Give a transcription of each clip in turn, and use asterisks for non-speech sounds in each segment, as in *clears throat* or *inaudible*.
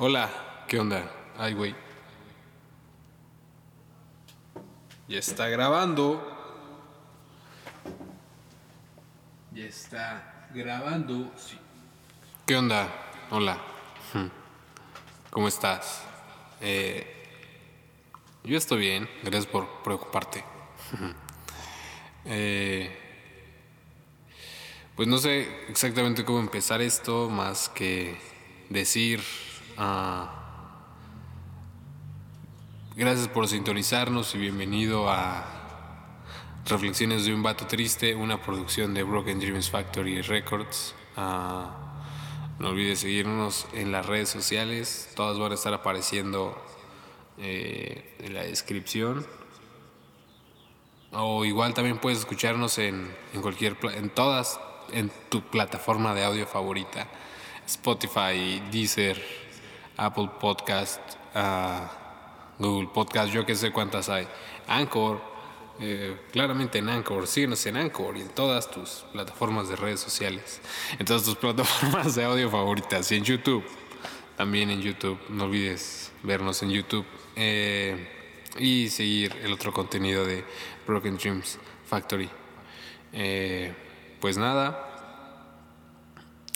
Hola, ¿qué onda? Ay, güey. Ya está grabando. Ya está grabando. Sí. ¿Qué onda? Hola. ¿Cómo estás? Eh, yo estoy bien. Gracias por preocuparte. Eh, pues no sé exactamente cómo empezar esto, más que decir Gracias por sintonizarnos y bienvenido a Reflexiones de un Vato Triste, una producción de Broken Dreams Factory Records. Ah, no olvides seguirnos en las redes sociales, todas van a estar apareciendo eh, en la descripción. O igual también puedes escucharnos en, en cualquier en todas en tu plataforma de audio favorita. Spotify, Deezer, Apple Podcast, Google Podcast, yo que sé cuántas hay, Anchor, eh, claramente en Anchor, síguenos en Anchor y en todas tus plataformas de redes sociales, en todas tus *laughs* plataformas de audio favoritas y en YouTube, también en YouTube, no olvides vernos en YouTube eh, y seguir el otro contenido de Broken Dreams Factory. Eh, pues nada,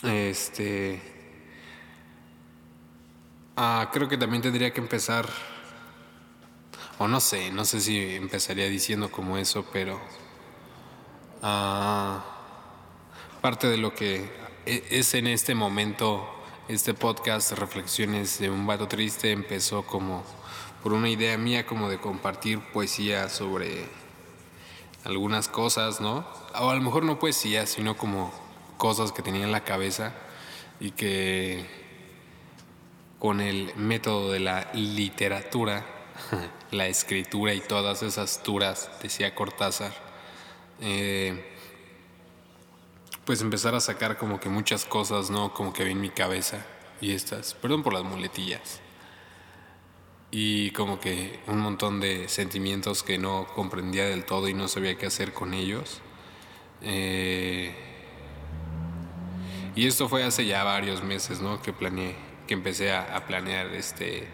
este Ah, creo que también tendría que empezar, o no sé, no sé si empezaría diciendo como eso, pero ah, parte de lo que e, es en este momento, este podcast, Reflexiones de un vato triste, empezó como por una idea mía como de compartir poesía sobre algunas cosas, ¿no? O a lo mejor no poesía, sino como cosas que tenía en la cabeza y que con el método de la literatura, *laughs* la escritura y todas esas turas, decía Cortázar, eh, pues empezar a sacar como que muchas cosas, ¿no? Como que vi en mi cabeza y estas, perdón por las muletillas, y como que un montón de sentimientos que no comprendía del todo y no sabía qué hacer con ellos. Eh, y esto fue hace ya varios meses, ¿no? Que planeé que empecé a, planear este,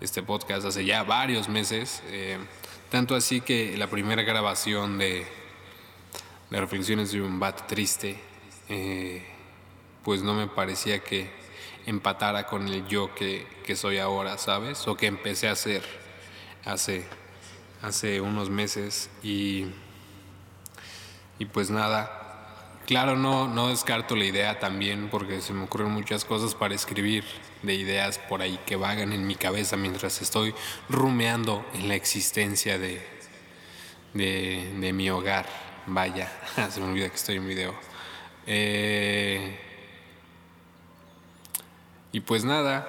este podcast hace ya varios meses. Eh, tanto así que la primera grabación de, de Reflexiones de un Bat Triste, eh, pues no me parecía que empatara con el yo que, que, soy ahora, ¿sabes? O que empecé a hacer hace, hace unos meses. Y, y pues nada, Claro, no, no descarto la idea también porque se me ocurren muchas cosas para escribir de ideas por ahí que vagan en mi cabeza mientras estoy rumeando en la existencia de, de, mi hogar. Vaya, *laughs* se me olvida que estoy en video. Eh, y pues nada,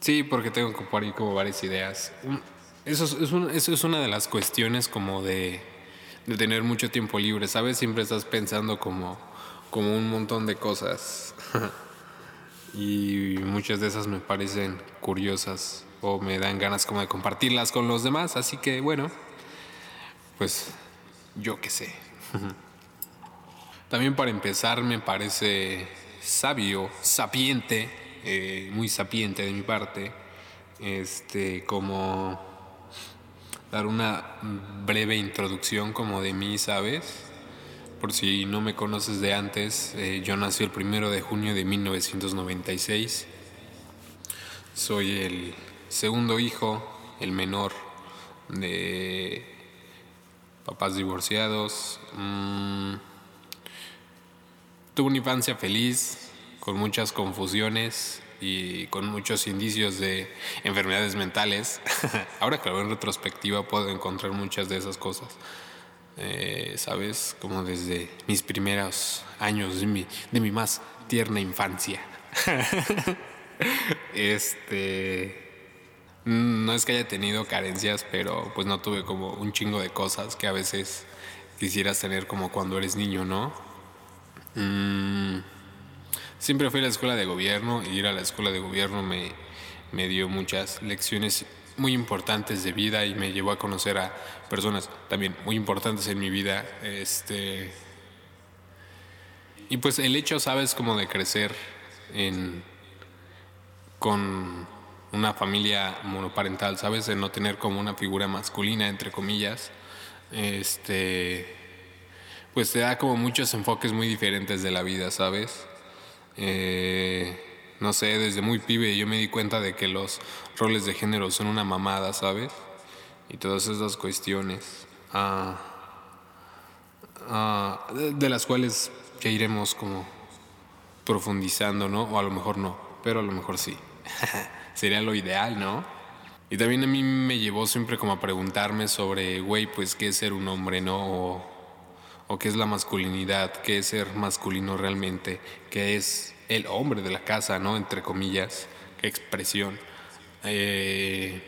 sí, porque tengo por ahí como varias ideas. Eso eso es una de las cuestiones como de de tener mucho tiempo libre, ¿sabes? Siempre estás pensando como, como un montón de cosas. *laughs* y muchas de esas me parecen curiosas o me dan ganas como de compartirlas con los demás. Así que bueno, pues yo qué sé. *laughs* También para empezar me parece sabio, sapiente, eh, muy sapiente de mi parte, este, como dar una breve introducción como de mí, ¿sabes? Por si no me conoces de antes, eh, yo nací el primero de junio de 1996. Soy el segundo hijo, el menor de papás divorciados. Mm, tuve una infancia feliz, con muchas confusiones, y con muchos indicios de enfermedades mentales. *laughs* Ahora que lo veo en retrospectiva puedo encontrar muchas de esas cosas. Eh, ¿Sabes? Como desde mis primeros años de mi, de mi más tierna infancia. *laughs* este... No es que haya tenido carencias, pero pues no tuve como un chingo de cosas que a veces quisieras tener como cuando eres niño, ¿no? Mm, Siempre fui a la escuela de gobierno y ir a la escuela de gobierno me, me dio muchas lecciones muy importantes de vida y me llevó a conocer a personas también muy importantes en mi vida. Este, y pues el hecho, sabes, como de crecer en, con una familia monoparental, ¿sabes? De no tener como una figura masculina, entre comillas. Este, pues te da como muchos enfoques muy diferentes de la vida, ¿sabes? Eh, no sé, desde muy pibe yo me di cuenta de que los roles de género son una mamada, ¿sabes? Y todas esas cuestiones. Ah, ah, de las cuales ya iremos como profundizando, ¿no? O a lo mejor no, pero a lo mejor sí. *laughs* Sería lo ideal, ¿no? Y también a mí me llevó siempre como a preguntarme sobre, güey, pues qué es ser un hombre, ¿no? O qué es la masculinidad, qué es ser masculino realmente, qué es el hombre de la casa, ¿no? Entre comillas, qué expresión. Eh,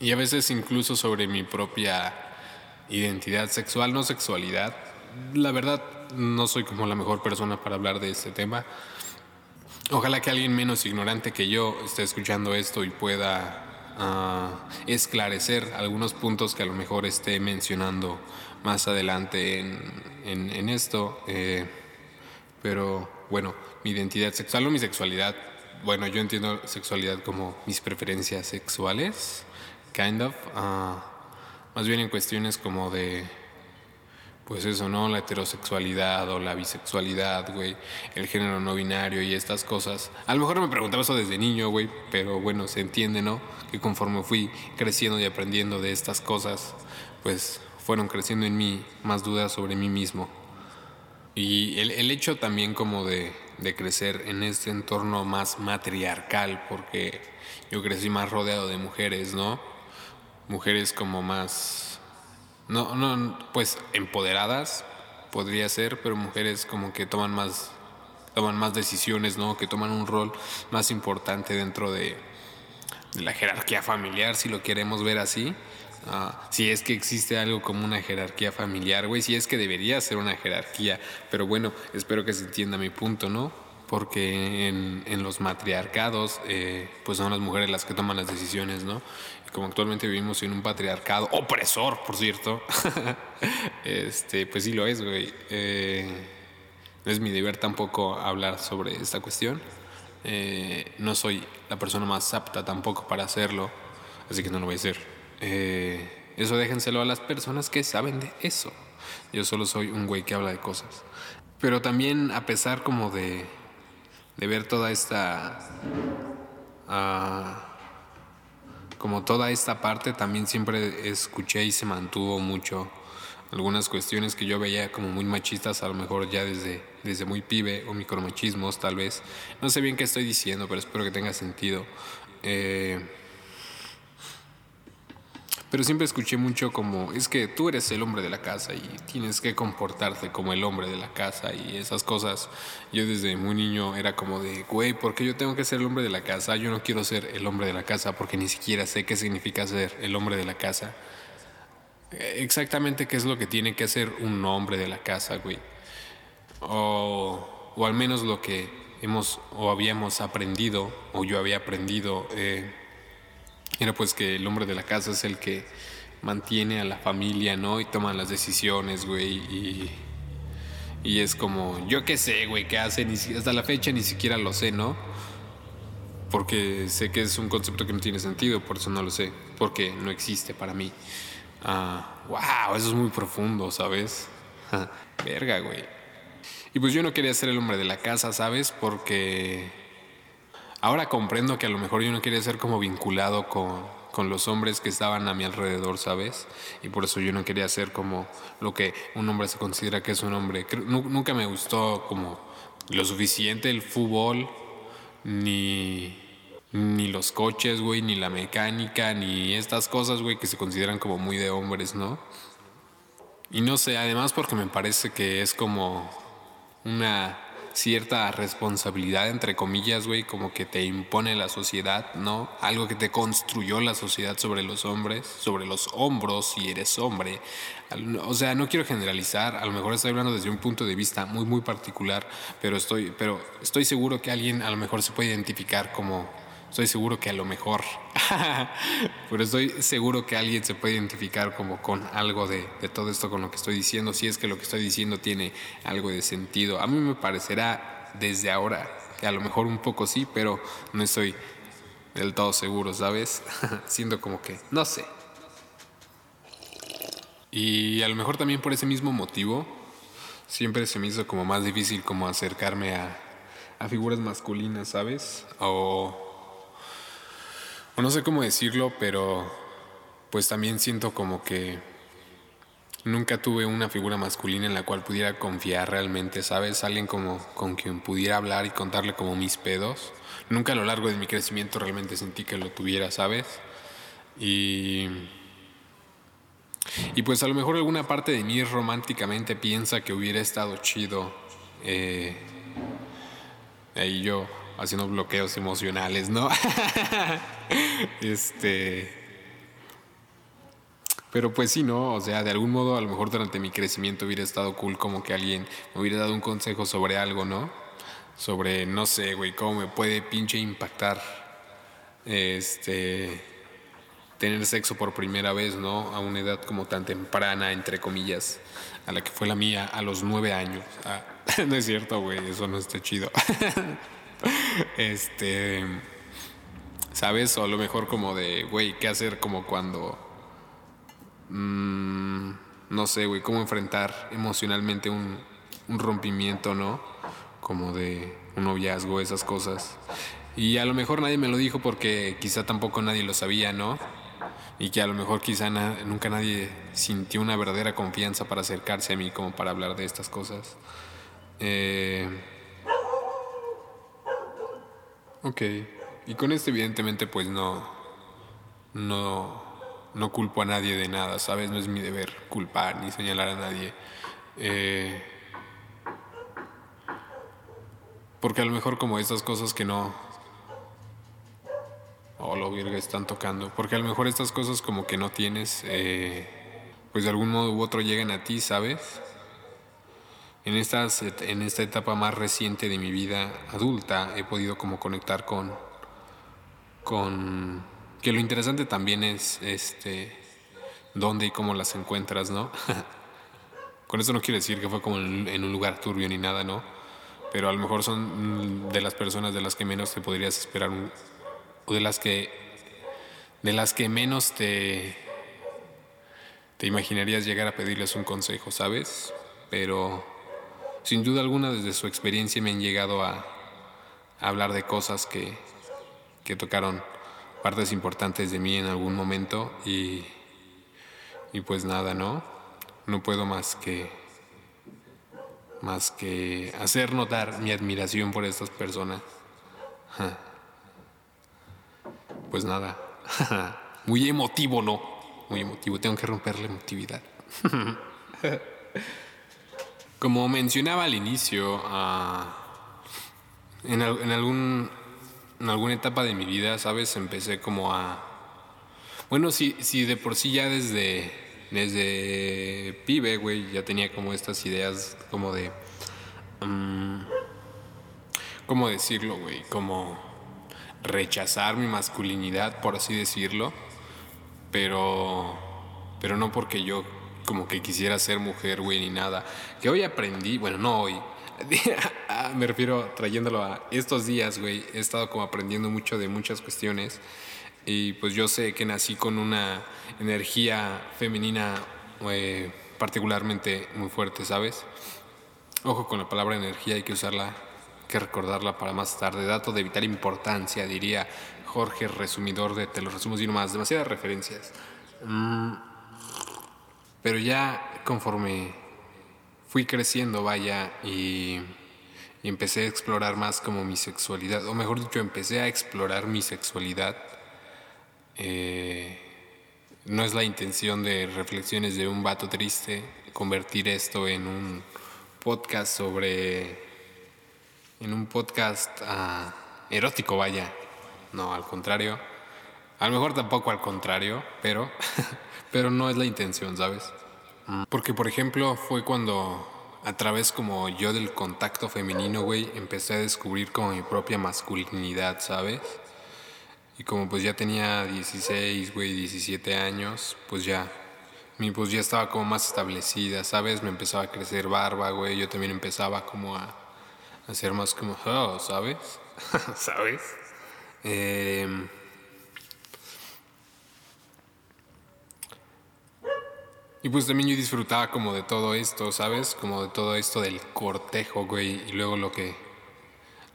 y a veces incluso sobre mi propia identidad sexual, no sexualidad. La verdad, no soy como la mejor persona para hablar de este tema. Ojalá que alguien menos ignorante que yo esté escuchando esto y pueda ah, esclarecer algunos puntos que a lo mejor esté mencionando más adelante en, esto. Eh, pero bueno, mi identidad sexual o mi sexualidad, bueno, yo entiendo sexualidad como mis preferencias sexuales, kind of, ah, más bien en cuestiones como de pues eso, ¿no? La heterosexualidad o la bisexualidad, güey, el género no binario y estas cosas. A lo mejor me preguntaba eso desde niño, güey, pero bueno, se entiende, ¿no? Que conforme fui creciendo y aprendiendo de estas cosas, pues fueron creciendo en mí más dudas sobre mí mismo. Y el, hecho también como de, de crecer en este entorno más matriarcal, porque yo crecí más rodeado de mujeres, ¿no? Mujeres como más no, no, pues empoderadas podría ser, pero mujeres como que toman más, toman más decisiones, ¿no? Que toman un rol más importante dentro de, la jerarquía familiar, si lo queremos ver así. Ah, si es que existe algo como una jerarquía familiar, güey, si es que debería ser una jerarquía, pero bueno, espero que se entienda mi punto, ¿no? Porque en, los matriarcados, eh, pues son las mujeres las que toman las decisiones, ¿no? como actualmente vivimos en un patriarcado opresor, por cierto, *laughs* este, pues sí lo es, güey. Eh, no es mi deber tampoco hablar sobre esta cuestión. Eh, no soy la persona más apta tampoco para hacerlo, así que no lo voy a hacer. Eh, eso déjenselo a las personas que saben de eso. Yo solo soy un güey que habla de cosas. Pero también a pesar como de, de ver toda esta... Uh, como toda esta parte también siempre escuché y se mantuvo mucho algunas cuestiones que yo veía como muy machistas, a lo mejor ya desde, desde muy pibe, o micromachismos tal vez. No sé bien qué estoy diciendo, pero espero que tenga sentido. Eh, pero siempre escuché mucho como, es que tú eres el hombre de la casa y tienes que comportarte como el hombre de la casa y esas cosas. Yo desde muy niño era como de, güey, ¿por qué yo tengo que ser el hombre de la casa? Yo no quiero ser el hombre de la casa porque ni siquiera sé qué significa ser el hombre de la casa. Exactamente qué es lo que tiene que hacer un hombre de la casa, güey. O, o al menos lo que hemos o habíamos aprendido, o yo había aprendido. Eh, era pues que el hombre de la casa es el que mantiene a la familia, ¿no? Y toma las decisiones, güey. Y, y es como, yo qué sé, güey, qué hace, ni, hasta la fecha ni siquiera lo sé, ¿no? Porque sé que es un concepto que no tiene sentido, por eso no lo sé, porque no existe para mí. Ah, wow, eso es muy profundo, ¿sabes? *laughs* Verga, güey. Y pues yo no quería ser el hombre de la casa, ¿sabes? Porque Ahora comprendo que a lo mejor yo no quería ser como vinculado con, los hombres que estaban a mi alrededor, ¿sabes? Y por eso yo no quería ser como lo que un hombre se considera que es un hombre. Nunca me gustó como lo suficiente el fútbol, ni, ni los coches, güey, ni la mecánica, ni estas cosas, güey, que se consideran como muy de hombres, ¿no? Y no sé, además porque me parece que es como una cierta responsabilidad, entre comillas, güey, como que te impone la sociedad, ¿no? Algo que te construyó la sociedad sobre los hombres, sobre los hombros, si eres hombre. O sea, no quiero generalizar, a lo mejor estoy hablando desde un punto de vista muy, muy particular, pero estoy, pero estoy seguro que alguien a lo mejor se puede identificar como estoy seguro que a lo mejor, *laughs* pero estoy seguro que alguien se puede identificar como con algo de, todo esto con lo que estoy diciendo, si es que lo que estoy diciendo tiene algo de sentido. A mí me parecerá desde ahora Que a lo mejor un poco sí, pero no estoy del todo seguro, ¿sabes? *laughs* Siendo como que, no sé. Y a lo mejor también por ese mismo motivo, siempre se me hizo como más difícil como acercarme a, a figuras masculinas, ¿sabes? O, o no sé cómo decirlo, pero pues también siento como que nunca tuve una figura masculina en la cual pudiera confiar realmente, ¿sabes? Alguien como con quien pudiera hablar y contarle como mis pedos. Nunca a lo largo de mi crecimiento realmente sentí que lo tuviera, ¿sabes? Y... Y pues a lo mejor alguna parte de mí románticamente piensa que hubiera estado chido. Eh, ahí yo haciendo bloqueos emocionales, ¿no? *laughs* este pero pues sí, ¿no? O sea, de algún modo a lo mejor durante mi crecimiento hubiera estado cool como que alguien me hubiera dado un consejo sobre algo, ¿no? Sobre, no sé, güey, cómo me puede pinche impactar este tener sexo por primera vez, ¿no? A una edad como tan temprana, entre comillas, a la que fue la mía a los nueve años. Ah, *laughs* no es cierto, güey, eso no está chido. *laughs* este, ¿sabes? O a lo mejor como de, güey, ¿qué hacer como cuando Mm, no sé, güey, cómo enfrentar emocionalmente un, un rompimiento, ¿no? Como de un noviazgo, esas cosas. Y a lo mejor nadie me lo dijo porque quizá tampoco nadie lo sabía, ¿no? Y que a lo mejor quizá nunca nadie sintió una verdadera confianza para acercarse a mí como para hablar de estas cosas. Eh... Ok. Y con esto evidentemente pues no... No no culpo a nadie de nada, ¿sabes? No es mi deber culpar ni señalar a nadie. Eh, porque a lo mejor como estas cosas que no... Oh, lo virga están tocando. Porque a lo mejor estas cosas como que no tienes, eh, pues de algún modo u otro llegan a ti, ¿sabes? En, estas, en esta etapa más reciente de mi vida adulta he podido como conectar con... con que lo interesante también es este dónde y cómo las encuentras, ¿no? *laughs* Con eso no quiero decir que fue como en un lugar turbio ni nada, ¿no? Pero a lo mejor son de las personas de las que menos te podrías esperar o de las que de las que menos te te imaginarías llegar a pedirles un consejo, ¿sabes? Pero sin duda alguna desde su experiencia me han llegado a, hablar de cosas que, que tocaron partes importantes de mí en algún momento y, y pues nada, ¿no? No puedo más que más que hacer notar mi admiración por estas personas. *laughs* Pues nada, *laughs* muy emotivo, ¿no? Muy emotivo, tengo que romper la emotividad. *laughs* Como mencionaba al inicio, ah, en, en algún en alguna etapa de mi vida, ¿sabes? Empecé como a... Bueno, si, si de por sí ya desde, desde pibe, güey, ya tenía como estas ideas como de... Mm, ¿Cómo decirlo, güey? Como rechazar mi masculinidad, por así decirlo. Pero... Pero no porque yo como que quisiera ser mujer, güey, ni nada. Que hoy aprendí, bueno, no hoy, *laughs* Ah, me refiero trayéndolo a estos días, güey. He estado como aprendiendo mucho de muchas cuestiones. Y pues yo sé que nací con una energía femenina eh, particularmente muy fuerte, ¿sabes? Ojo con la palabra energía, hay que usarla, hay que recordarla para más tarde. Dato de vital importancia, diría Jorge, resumidor de Te lo resumo y más. Demasiadas referencias. Mm, pero ya conforme fui creciendo, vaya, y, empecé a explorar más como mi sexualidad, o mejor dicho, empecé a explorar mi sexualidad. Eh, no es la intención de reflexiones de un vato triste convertir esto en un podcast sobre, en un podcast ah, erótico, vaya. No, al contrario. A lo mejor tampoco al contrario, pero, *laughs* pero no es la intención, ¿sabes? Porque, por ejemplo, fue cuando a través como yo del contacto femenino, güey, empecé a descubrir como mi propia masculinidad, ¿sabes? Y como pues ya tenía 16, güey, 17 años, pues ya, mi pues ya estaba como más establecida, ¿sabes? Me empezaba a crecer barba, güey, yo también empezaba como a, a ser más como, oh, ¿sabes? *laughs* ¿Sabes? Eh, y pues también yo disfrutaba como de todo esto, ¿sabes? Como de todo esto del cortejo, güey, y luego lo que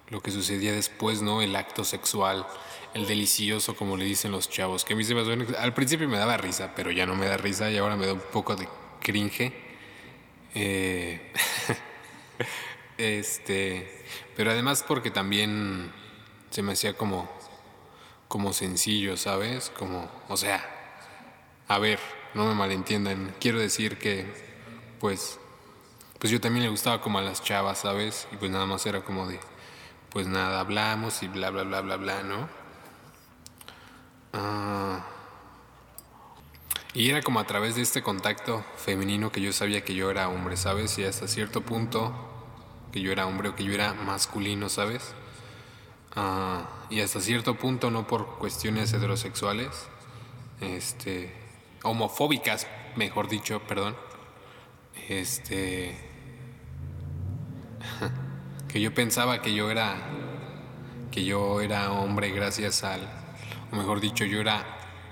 lo que sucedía después, ¿no? El acto sexual, el delicioso, como le dicen los chavos, que a mí se me suena, al principio me daba risa, pero ya no me da risa y ahora me da un poco de cringe. Eh, *laughs* este, pero además porque también se me hacía como, como sencillo, ¿sabes? Como, o sea, a ver, no me malentiendan, quiero decir que, pues, pues yo también le gustaba como a las chavas, ¿sabes? Y pues nada más era como de, pues nada, hablamos y bla, bla, bla, bla, bla, ¿no? Ah, y era como a través de este contacto femenino que yo sabía que yo era hombre, ¿sabes? Y hasta cierto punto que yo era hombre o que yo era masculino, ¿sabes? Ah, y hasta cierto punto no por cuestiones heterosexuales, este, homofóbicas, mejor dicho, perdón, este, *laughs* que yo pensaba que yo era, que yo era hombre gracias al, o mejor dicho, yo era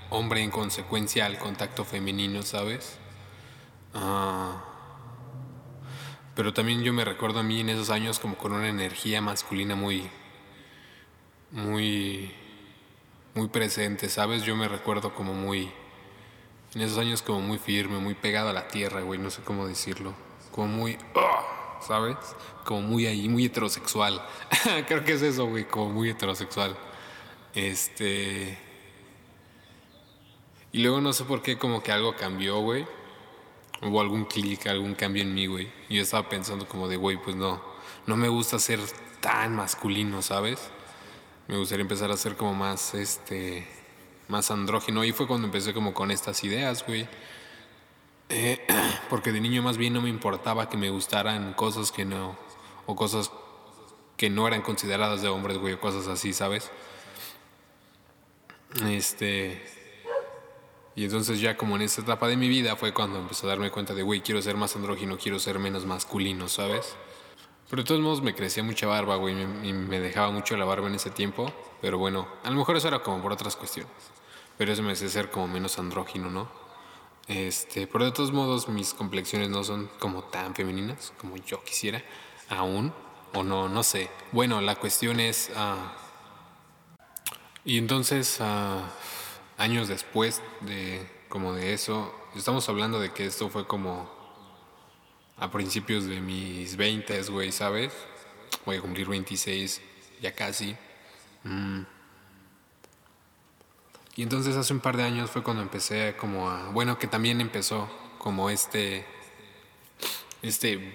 hombre en consecuencia al contacto femenino, ¿sabes? Ah, pero también yo me recuerdo a mí en esos años como con una energía masculina muy, muy, muy presente, ¿sabes? Yo me recuerdo como muy, en esos años como muy firme, muy pegado a la tierra, güey, no sé cómo decirlo, como muy, ah, ¿sabes? Como muy ahí, muy heterosexual. *laughs* Creo que es eso, güey, como muy heterosexual. Este... Y luego no sé por qué como que algo cambió, güey. Hubo algún clic, algún cambio en mí, güey. Yo estaba pensando como de, güey, pues no, no me gusta ser tan masculino, ¿sabes? Me gustaría empezar a ser como más, este, más andrógino. Y fue cuando empecé como con estas ideas, güey. Eh, *clears throat* porque de niño más bien no me importaba que me gustaran cosas que no, o cosas que no eran consideradas de hombres, güey, o cosas así, ¿sabes? Este, y entonces ya como en esta etapa de mi vida fue cuando empecé a darme cuenta de, güey, quiero ser más andrógino, quiero ser menos masculino, ¿sabes? Pero de todos modos me crecía mucha barba, güey, y me dejaba mucho la barba en ese tiempo. Pero bueno, a lo mejor eso era como por otras cuestiones. Pero eso me hace ser como menos andrógino, ¿no? Este, pero de todos modos mis complexiones no son como tan femeninas como yo quisiera, aún, o no, no sé. Bueno, la cuestión es... Ah, y entonces... Uh, años después de como de eso, estamos hablando de que esto fue como a principios de mis 20, güey, ¿sabes? Voy a cumplir 26, ya casi. Mm. Y entonces hace un par de años fue cuando empecé como a, bueno, que también empezó como este, este,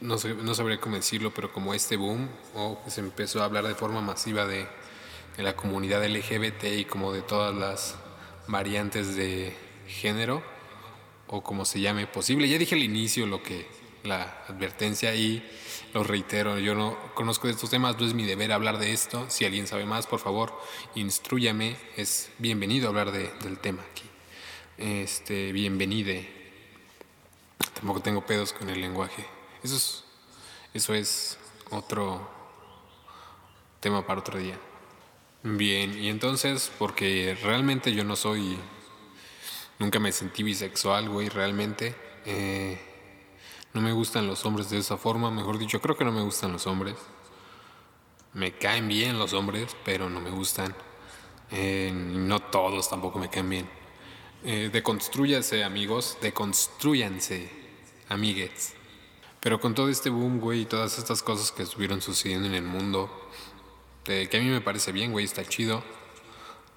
no, sé, no sabría cómo decirlo, pero como este boom, o se empezó a hablar de forma masiva de de la comunidad LGBT y como de todas las variantes de género o como se llame posible. Ya dije al inicio lo que la advertencia y lo reitero, yo no conozco de estos temas, no es mi deber hablar de esto. Si alguien sabe más, por favor, instruyame. Es bienvenido hablar de, del tema aquí. Este, bienvenide. Tampoco tengo pedos con el lenguaje. Eso es, eso es otro tema para otro día. Bien, y entonces, porque realmente yo no soy, nunca me sentí bisexual, güey, realmente. Eh, no me gustan los hombres de esa forma, mejor dicho, creo que no me gustan los hombres. Me caen bien los hombres, pero no me gustan. Eh, no todos tampoco me caen bien. Eh, deconstrúyanse, amigos, deconstruyanse, amigues. Pero con todo este boom, güey, y todas estas cosas que estuvieron sucediendo en el mundo, que a mí me parece bien, güey, está chido.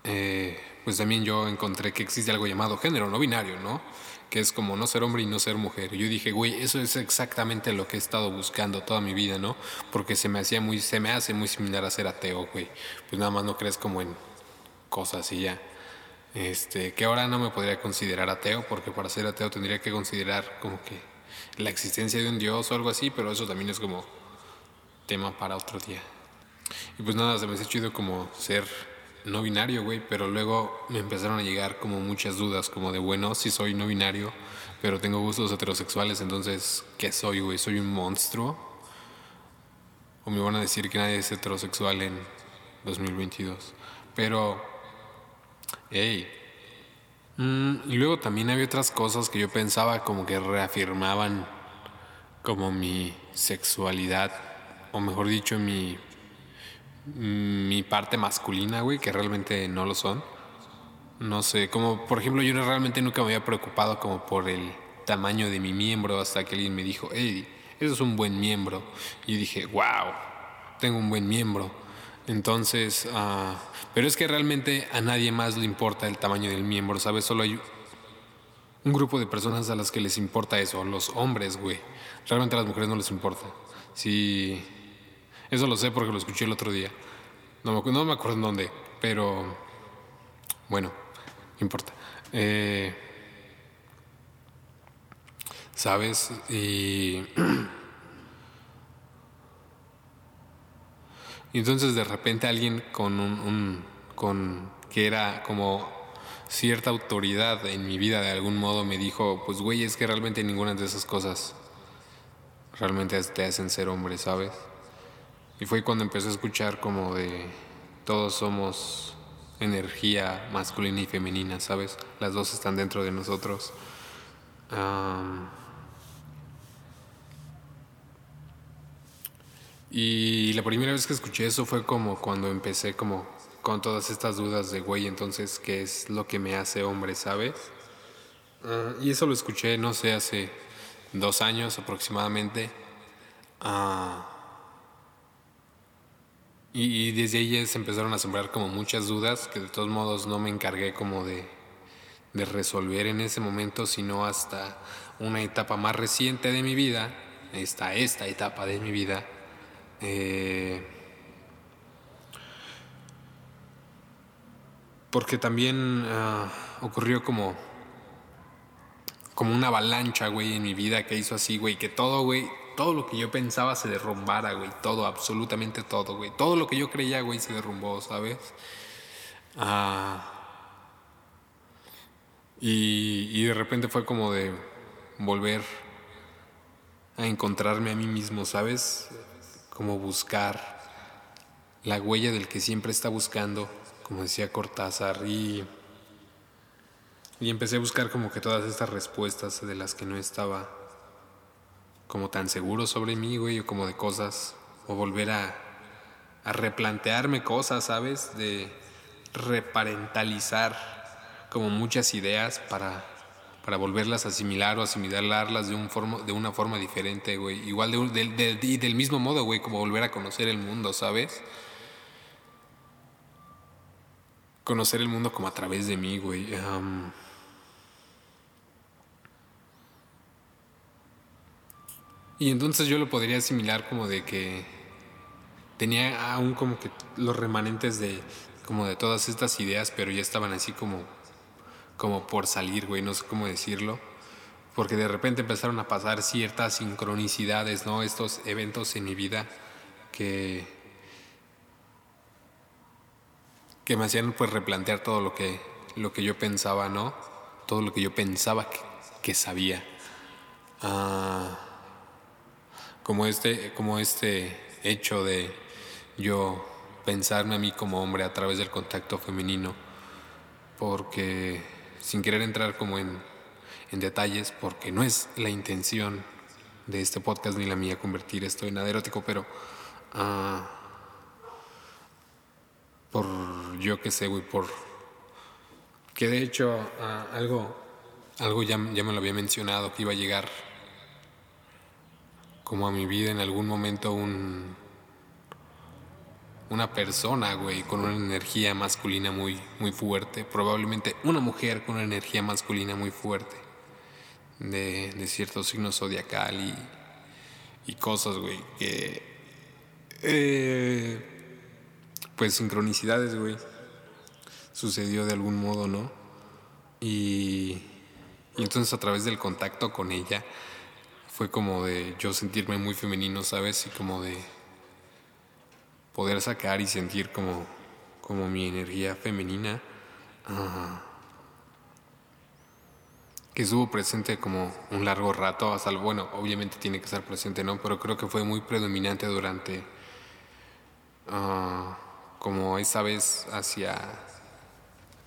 Eh, pues también yo encontré que existe algo llamado género no binario, ¿no? Que es como no ser hombre y no ser mujer. Yo dije, güey, eso es exactamente lo que he estado buscando toda mi vida, ¿no? Porque se me hacía muy, se me hace muy similar a ser ateo, güey. Pues nada más no crees como en cosas y ya. Este, que ahora no me podría considerar ateo, porque para ser ateo tendría que considerar como que la existencia de un dios o algo así, pero eso también es como tema para otro día. Y pues nada, se me hace chido como ser no binario, güey, pero luego me empezaron a llegar como muchas dudas, como de, bueno, sí soy no binario, pero tengo gustos heterosexuales, entonces, ¿qué soy, güey? ¿Soy un monstruo? o me van a decir que nadie es heterosexual en 2022. Pero, hey. Mm, y luego también había otras cosas que yo pensaba como que reafirmaban como mi sexualidad, o mejor dicho, mi, mi parte masculina, güey, que realmente no lo son. No sé, como por ejemplo yo realmente nunca me había preocupado como por el tamaño de mi miembro hasta que alguien me dijo, hey, eso es un buen miembro. Y dije, wow, tengo un buen miembro. Entonces, uh, pero es que realmente a nadie más le importa el tamaño del miembro, ¿sabes? Solo hay un grupo de personas a las que les importa eso, los hombres, güey. Realmente a las mujeres no les importa. Sí, eso lo sé porque lo escuché el otro día. No me, no me acuerdo en dónde, pero bueno importa. Eh, ¿Sabes? Y, *clears throat* y, entonces de repente alguien con un, con que era como cierta autoridad en mi vida de algún modo me dijo, pues güey, es que realmente ninguna de esas cosas realmente te hacen ser hombre, ¿sabes? Y fue cuando empecé a escuchar como de todos somos energía masculina y femenina, ¿sabes? Las dos están dentro de nosotros. y la primera vez que escuché eso fue como cuando empecé como con todas estas dudas de, güey, entonces, ¿qué es lo que me hace hombre, ¿sabes? Ah, y eso lo escuché, no sé, hace dos años aproximadamente. Uh, y, desde ahí se empezaron a sembrar como muchas dudas que de todos modos no me encargué como de, de resolver en ese momento, sino hasta una etapa más reciente de mi vida, esta, esta etapa de mi vida. Eh, porque también ah, ocurrió como como una avalancha, güey, en mi vida que hizo así, güey, que todo, güey, todo lo que yo pensaba se derrumbara, güey. Todo, absolutamente todo, güey. Todo lo que yo creía, güey, se derrumbó, ¿sabes? Ah, y, y de repente fue como de volver a encontrarme a mí mismo, ¿sabes? Como buscar la huella del que siempre está buscando, como decía Cortázar, y, y empecé a buscar como que todas estas respuestas de las que no estaba como tan seguro sobre mí, güey, o como de cosas, o volver a, replantearme cosas, ¿sabes? De reparentalizar como muchas ideas para, para volverlas a asimilar o asimilarlas de, un forma, de una forma diferente, güey. Igual de, y del mismo modo, güey, como volver a conocer el mundo, ¿sabes? Conocer el mundo como a través de mí, güey. Y entonces yo lo podría asimilar como de que tenía aún como que los remanentes de como de todas estas ideas, pero ya estaban así como como por salir, güey, no sé cómo decirlo, porque de repente empezaron a pasar ciertas sincronicidades, ¿no? Estos eventos en mi vida que que me hacían pues replantear todo lo que lo que yo pensaba, ¿no? Todo lo que yo pensaba que, que sabía. Ah como este, como este hecho de yo pensarme a mí como hombre a través del contacto femenino, porque sin querer entrar como en, detalles, porque no es la intención de este podcast ni la mía convertir esto en nada erótico, pero uh, por yo que sé, güey, por que de hecho uh, algo, algo ya, ya me lo había mencionado que iba a llegar como a mi vida en algún momento un una persona, güey, con una energía masculina muy muy fuerte, probablemente una mujer con una energía masculina muy fuerte de, de cierto signo zodiacal y, y cosas, güey, que eh, pues sincronicidades, güey, sucedió de algún modo, ¿no? Y, y entonces a través del contacto con ella fue como de yo sentirme muy femenino, ¿sabes? Y como de poder sacar y sentir como, como mi energía femenina. que estuvo presente como un largo rato, hasta bueno, obviamente tiene que estar presente, ¿no? Pero creo que fue muy predominante durante ah, como esa vez hacia,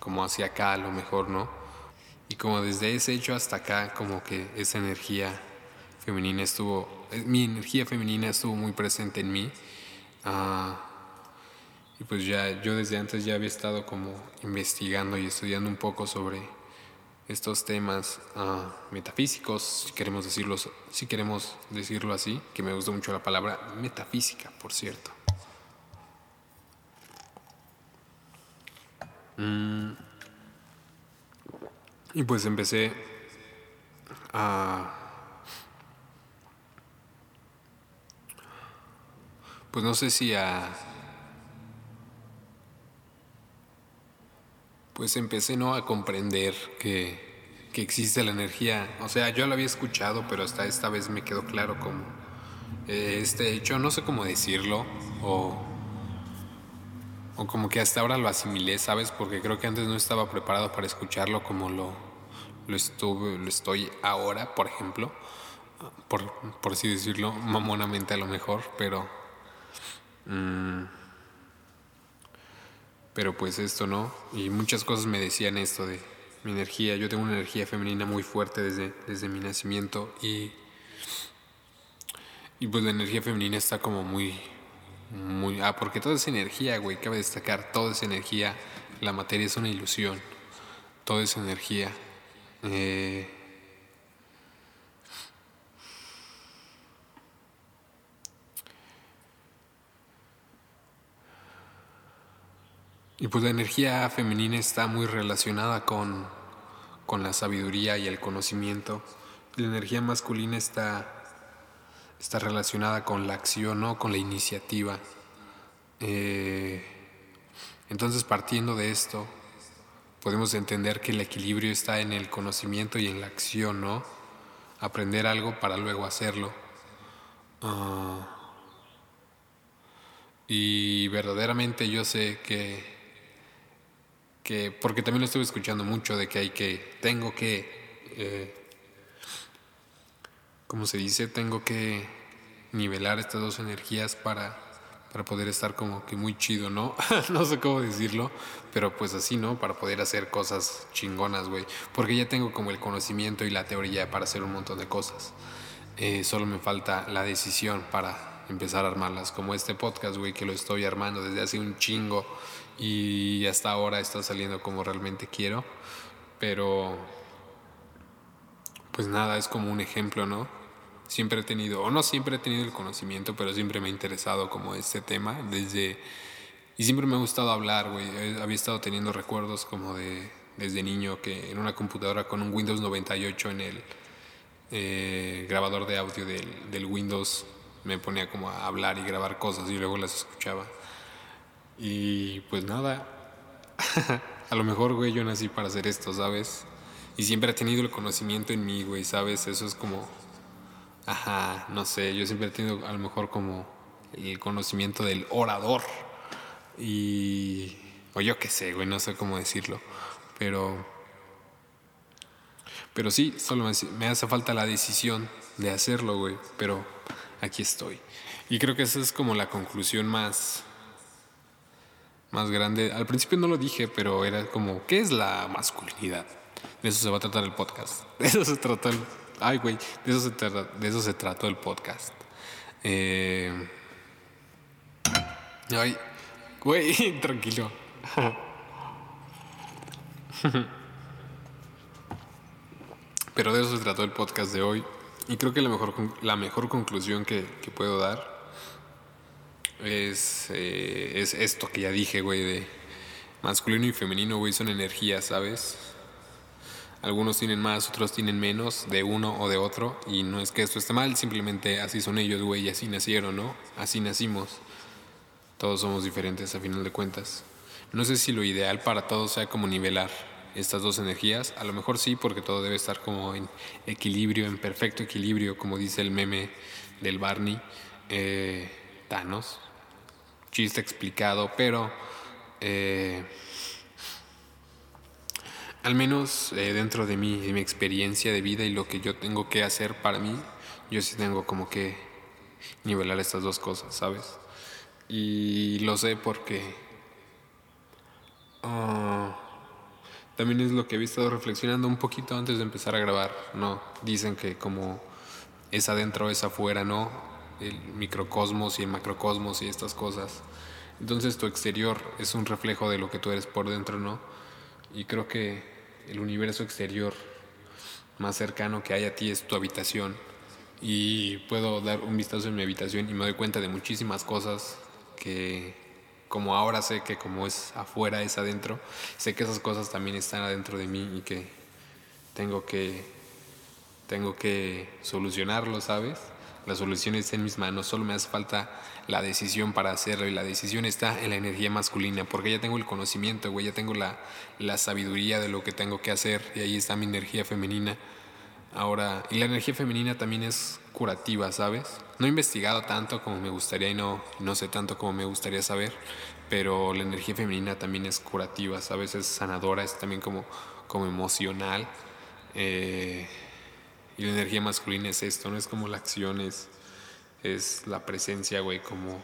como hacia acá a lo mejor, ¿no? Y como desde ese hecho hasta acá, como que esa energía femenina estuvo, eh, mi energía femenina estuvo muy presente en mí. Ah, y pues ya yo desde antes ya había estado como investigando y estudiando un poco sobre estos temas ah, metafísicos, si queremos decirlo, si queremos decirlo así, que me gusta mucho la palabra metafísica, por cierto. Mm. Y pues empecé a... Pues no sé si a... Pues empecé no a comprender que, existe la energía. O sea, yo lo había escuchado, pero hasta esta vez me quedó claro como eh, este hecho, no sé cómo decirlo, o o como que hasta ahora lo asimilé, ¿sabes? Porque creo que antes no estaba preparado para escucharlo como lo, lo, estuve, lo estoy ahora, por ejemplo. Por, por así decirlo, mamonamente a lo mejor, pero... Mm, pero pues esto no. Y muchas cosas me decían esto de mi energía. Yo tengo una energía femenina muy fuerte desde, desde mi nacimiento y... Y pues la energía femenina está como muy, muy, ah, porque toda esa energía, güey, cabe destacar, toda esa energía, la materia es una ilusión, toda esa energía. Eh, y pues la energía femenina está muy relacionada con, con la sabiduría y el conocimiento. La energía masculina está está relacionada con la acción, ¿no? con la iniciativa. Eh, entonces, partiendo de esto, podemos entender que el equilibrio está en el conocimiento y en la acción, ¿no? Aprender algo para luego hacerlo. Ah, y verdaderamente yo sé que, que, porque también lo estuve escuchando mucho, de que hay que, tengo que eh, como se dice, tengo que nivelar estas dos energías para, para poder estar como que muy chido, ¿no? *laughs* no sé cómo decirlo, pero pues así, ¿no? Para poder hacer cosas chingonas, güey. Porque ya tengo como el conocimiento y la teoría para hacer un montón de cosas. Eh, solo me falta la decisión para empezar a armarlas, como este podcast, güey, que lo estoy armando desde hace un chingo y hasta ahora está saliendo como realmente quiero. Pero, pues nada, es como un ejemplo, ¿no? siempre he tenido, o no siempre he tenido el conocimiento, pero siempre me ha interesado como este tema desde... Y siempre me ha gustado hablar, güey. Había estado teniendo recuerdos como de desde niño que en una computadora con un Windows 98 en el eh, grabador de audio del, del Windows me ponía como a hablar y grabar cosas y luego las escuchaba. Y pues nada, *laughs* a lo mejor, güey, yo nací para hacer esto, ¿sabes? Y siempre he tenido el conocimiento en mí, güey, ¿sabes? Eso es como Ajá, no sé, yo siempre he tenido a lo mejor como el conocimiento del orador. Y. O yo qué sé, güey, no sé cómo decirlo. Pero. Pero sí, solo me, hace falta la decisión de hacerlo, güey. Pero aquí estoy. Y creo que esa es como la conclusión más. Más grande. Al principio no lo dije, pero era como, ¿qué es la masculinidad? De eso se va a tratar el podcast. *laughs* De eso se trata el Ay, güey, de eso se, de eso se trató el podcast. Eh, ay, güey, *laughs* tranquilo. *laughs* Pero de eso se trató el podcast de hoy. Y creo que la mejor, la mejor conclusión que, puedo dar es, eh, es esto que ya dije, güey, de masculino y femenino, güey, son energías, ¿sabes? Algunos tienen más, otros tienen menos de uno o de otro. Y no es que esto esté mal, simplemente así son ellos, güey, y así nacieron, ¿no? Así nacimos. Todos somos diferentes a final de cuentas. No sé si lo ideal para todos sea como nivelar estas dos energías. A lo mejor sí, porque todo debe estar como en equilibrio, en perfecto equilibrio, como dice el meme del Barney. Eh, Thanos. Chiste explicado, pero... Eh, al menos eh, dentro de mí, de mi experiencia de vida y lo que yo tengo que hacer para mí, yo sí tengo como que nivelar estas dos cosas, ¿sabes? Y lo sé porque ah, también es lo que he estado reflexionando un poquito antes de empezar a grabar. No, dicen que como es adentro, es afuera, ¿no? El microcosmos y el macrocosmos y estas cosas. Entonces tu exterior es un reflejo de lo que tú eres por dentro, ¿no? Y creo que el universo exterior más cercano que hay a ti es tu habitación. Y puedo dar un vistazo en mi habitación y me doy cuenta de muchísimas cosas que como ahora sé que como es afuera es adentro, sé que esas cosas también están adentro de mí y que tengo que tengo que solucionarlo, ¿sabes? La solución está en mis manos, solo me hace falta la decisión para hacerlo y la decisión está en la energía masculina, porque ya tengo el conocimiento, güey, ya tengo la, la sabiduría de lo que tengo que hacer y ahí está mi energía femenina. Ahora, y la energía femenina también es curativa, ¿sabes? No he investigado tanto como me gustaría y no, no sé tanto como me gustaría saber, pero la energía femenina también es curativa, ¿sabes? Es sanadora, es también como, como emocional. Eh, y la energía masculina es esto, no es como la acción, es, la presencia, güey, como,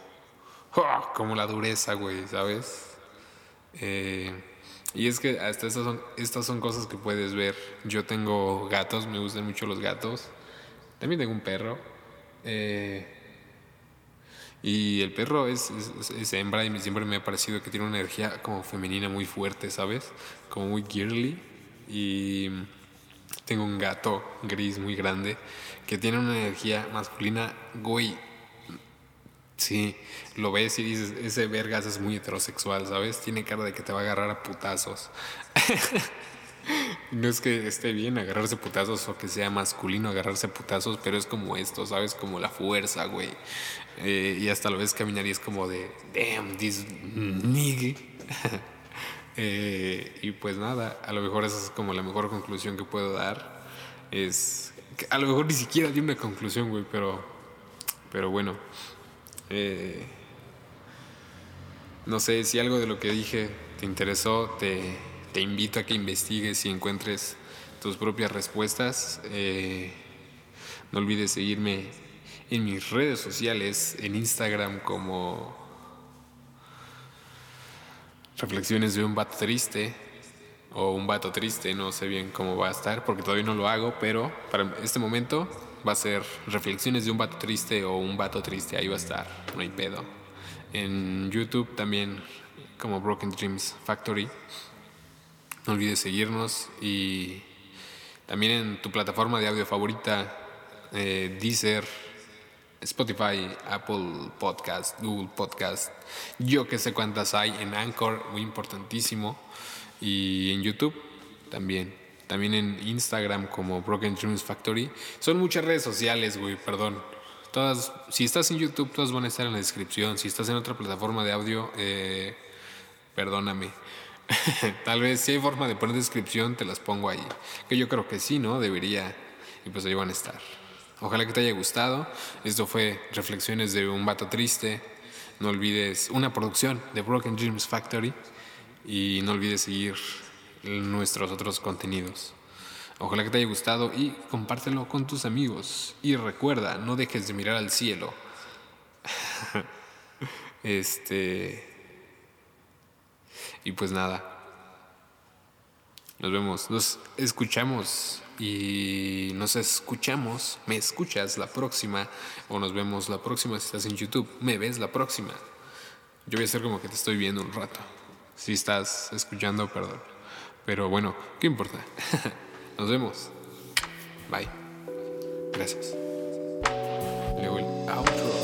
¡ah! como la dureza, güey, ¿sabes? Eh, y es que hasta estas son, estas son cosas que puedes ver. Yo tengo gatos, me gustan mucho los gatos. También tengo un perro. Eh, y el perro es, es, hembra y siempre me ha parecido que tiene una energía como femenina muy fuerte, ¿sabes? Como muy girly. Y tengo un gato gris muy grande que tiene una energía masculina, güey. Sí, lo ves y dices, ese vergas es muy heterosexual, ¿sabes? Tiene cara de que te va a agarrar a putazos. *laughs* no es que esté bien agarrarse putazos o que sea masculino agarrarse putazos, pero es como esto, ¿sabes? Como la fuerza, güey. Eh, y hasta lo ves caminar y es como de, damn, this nigga. *laughs* Eh, y pues nada, a lo mejor esa es como la mejor conclusión que puedo dar. Es a lo mejor ni siquiera di una conclusión, güey, pero, pero bueno. Eh, no sé si algo de lo que dije te interesó, te, te invito a que investigues y encuentres tus propias respuestas. Eh, no olvides seguirme en mis redes sociales, en Instagram como reflexiones de un vato triste o un vato triste, no sé bien cómo va a estar porque todavía no lo hago, pero para este momento va a ser reflexiones de un vato triste o un vato triste, ahí va a estar, no hay pedo. En YouTube también como Broken Dreams Factory. No olvides seguirnos y también en tu plataforma de audio favorita, eh, Deezer, Spotify, Apple Podcast, Google Podcast, yo que sé cuántas hay en Anchor, muy importantísimo, y en YouTube también, también en Instagram como Broken Dreams Factory. Son muchas redes sociales, güey, perdón. Todas, si estás en YouTube, todas van a estar en la descripción. Si estás en otra plataforma de audio, eh, perdóname. *laughs* Tal vez si hay forma de poner descripción, te las pongo ahí. Que yo creo que sí, ¿no? Debería. Y pues ahí van a estar. Ojalá que te haya gustado. Esto fue Reflexiones de un vato triste. No olvides una producción de Broken Dreams Factory y no olvides seguir nuestros otros contenidos. Ojalá que te haya gustado y compártelo con tus amigos. Y recuerda, no dejes de mirar al cielo. *laughs* este. Y pues nada. Nos vemos, nos escuchamos y nos escuchamos, me escuchas la próxima o nos vemos la próxima si estás en YouTube, me ves la próxima. Yo voy a hacer como que te estoy viendo un rato. Si estás escuchando, perdón. Pero bueno, ¿qué importa? *laughs* nos vemos. Bye. Gracias. Luego el outro.